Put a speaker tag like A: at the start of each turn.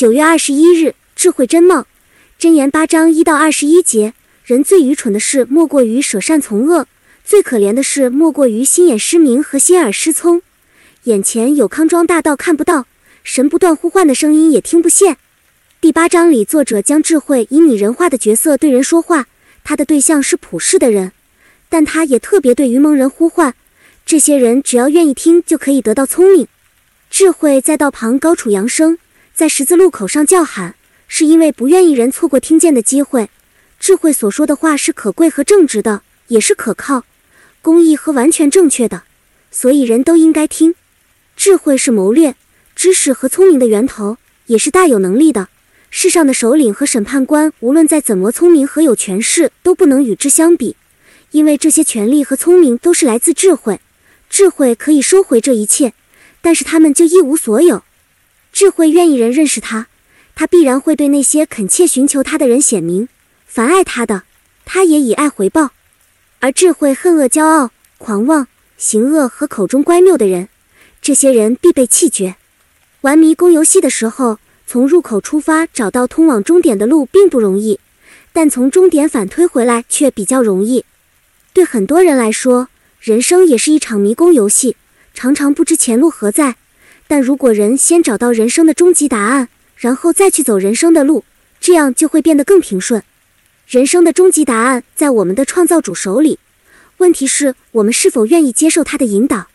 A: 九月二十一日，智慧真貌箴言八章一到二十一节。人最愚蠢的事，莫过于舍善从恶；最可怜的事，莫过于心眼失明和心耳失聪。眼前有康庄大道看不到，神不断呼唤的声音也听不见。第八章里，作者将智慧以拟人化的角色对人说话，他的对象是普世的人，但他也特别对愚蒙人呼唤。这些人只要愿意听，就可以得到聪明。智慧在道旁高处扬声，在十字路口上叫喊，是因为不愿意人错过听见的机会。智慧所说的话是可贵和正直的，也是可靠、公义和完全正确的，所以人都应该听。智慧是谋略、知识和聪明的源头，也是大有能力的。世上的首领和审判官，无论再怎么聪明和有权势，都不能与之相比，因为这些权力和聪明都是来自智慧。智慧可以收回这一切，但是他们就一无所有。智慧愿意人认识他，他必然会对那些恳切寻求他的人显明；凡爱他的，他也以爱回报。而智慧恨恶骄傲、狂妄、行恶和口中乖谬的人，这些人必被弃绝。玩迷宫游戏的时候，从入口出发找到通往终点的路并不容易，但从终点反推回来却比较容易。对很多人来说，人生也是一场迷宫游戏，常常不知前路何在。但如果人先找到人生的终极答案，然后再去走人生的路，这样就会变得更平顺。人生的终极答案在我们的创造主手里，问题是我们是否愿意接受他的引导。